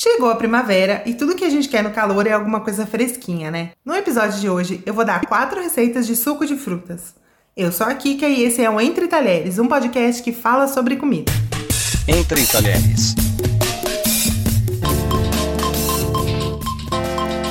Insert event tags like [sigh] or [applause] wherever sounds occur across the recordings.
Chegou a primavera e tudo que a gente quer no calor é alguma coisa fresquinha, né? No episódio de hoje eu vou dar quatro receitas de suco de frutas. Eu sou a Kika e esse é o Entre Talheres, um podcast que fala sobre comida. Entre Talheres.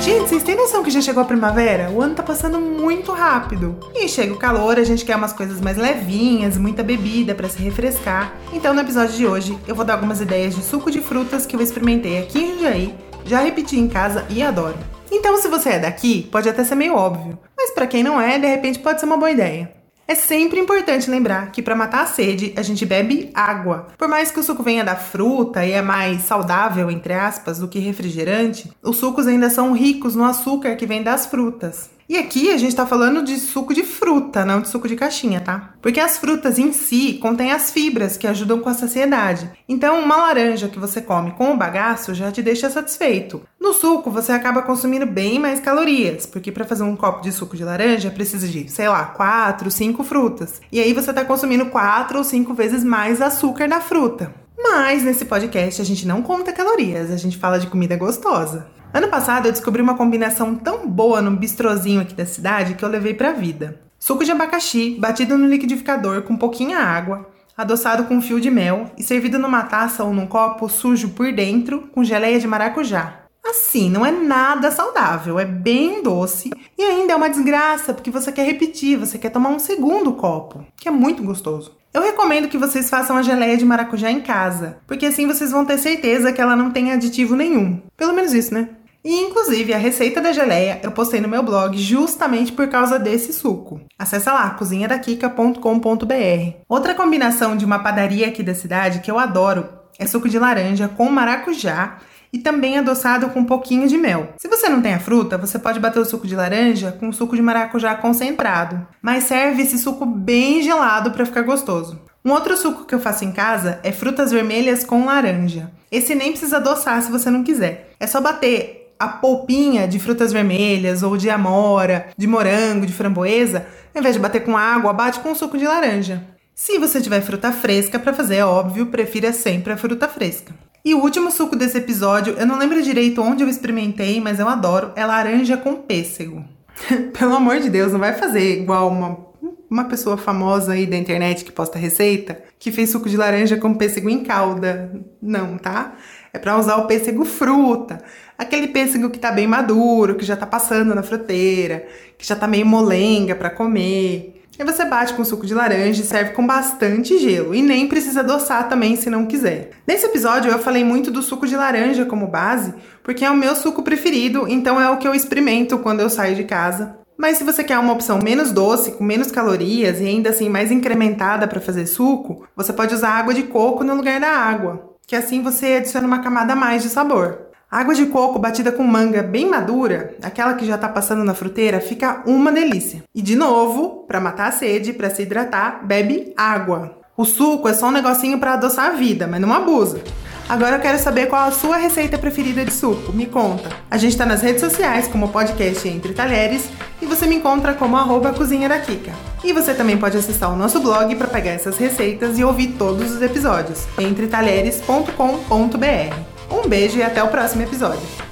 Gente, vocês têm noção que já chegou a primavera? O ano tá passando muito rápido. E chega o calor, a gente quer umas coisas mais levinhas, muita bebida para se refrescar. Então, no episódio de hoje, eu vou dar algumas ideias de suco de frutas que eu experimentei aqui em Jundiaí, já repeti em casa e adoro. Então, se você é daqui, pode até ser meio óbvio, mas para quem não é, de repente pode ser uma boa ideia. É sempre importante lembrar que para matar a sede, a gente bebe água. Por mais que o suco venha da fruta e é mais saudável, entre aspas, do que refrigerante, os sucos ainda são ricos no açúcar que vem das frutas. E aqui a gente tá falando de suco de fruta, não de suco de caixinha, tá? Porque as frutas em si contêm as fibras que ajudam com a saciedade. Então, uma laranja que você come com o bagaço já te deixa satisfeito. No suco, você acaba consumindo bem mais calorias, porque para fazer um copo de suco de laranja precisa de, sei lá, 4, 5 frutas. E aí você tá consumindo 4 ou 5 vezes mais açúcar da fruta. Mas nesse podcast a gente não conta calorias, a gente fala de comida gostosa. Ano passado eu descobri uma combinação tão boa num bistrozinho aqui da cidade que eu levei pra vida. Suco de abacaxi batido no liquidificador com pouquinha água, adoçado com fio de mel e servido numa taça ou num copo sujo por dentro com geleia de maracujá. Assim, não é nada saudável, é bem doce e ainda é uma desgraça porque você quer repetir, você quer tomar um segundo copo, que é muito gostoso. Eu recomendo que vocês façam a geleia de maracujá em casa, porque assim vocês vão ter certeza que ela não tem aditivo nenhum. Pelo menos isso, né? E inclusive a receita da geleia eu postei no meu blog justamente por causa desse suco. Acesse lá cozinhadakika.com.br. Outra combinação de uma padaria aqui da cidade que eu adoro é suco de laranja com maracujá e também adoçado com um pouquinho de mel. Se você não tem a fruta, você pode bater o suco de laranja com suco de maracujá concentrado, mas serve esse suco bem gelado para ficar gostoso. Um outro suco que eu faço em casa é frutas vermelhas com laranja. Esse nem precisa adoçar se você não quiser. É só bater a polpinha de frutas vermelhas ou de amora, de morango, de framboesa, ao invés de bater com água, bate com suco de laranja. Se você tiver fruta fresca para fazer, é óbvio, prefira sempre a fruta fresca. E o último suco desse episódio, eu não lembro direito onde eu experimentei, mas eu adoro, é laranja com pêssego. [laughs] Pelo amor de Deus, não vai fazer igual uma uma pessoa famosa aí da internet que posta receita que fez suco de laranja com pêssego em calda. Não, tá? É para usar o pêssego fruta. Aquele pêssego que tá bem maduro, que já tá passando na fruteira, que já tá meio molenga para comer. Aí você bate com suco de laranja e serve com bastante gelo. E nem precisa adoçar também se não quiser. Nesse episódio eu falei muito do suco de laranja como base, porque é o meu suco preferido, então é o que eu experimento quando eu saio de casa. Mas se você quer uma opção menos doce, com menos calorias e ainda assim mais incrementada para fazer suco, você pode usar água de coco no lugar da água que assim você adiciona uma camada a mais de sabor. água de coco batida com manga bem madura, aquela que já está passando na fruteira, fica uma delícia. E de novo, para matar a sede, para se hidratar, bebe água. O suco é só um negocinho para adoçar a vida, mas não abusa. Agora eu quero saber qual a sua receita preferida de suco. Me conta. A gente está nas redes sociais como podcast Entre Talheres e você me encontra como arroba Cozinha da Kika. E você também pode acessar o nosso blog para pegar essas receitas e ouvir todos os episódios entretalheres.com.br. Um beijo e até o próximo episódio.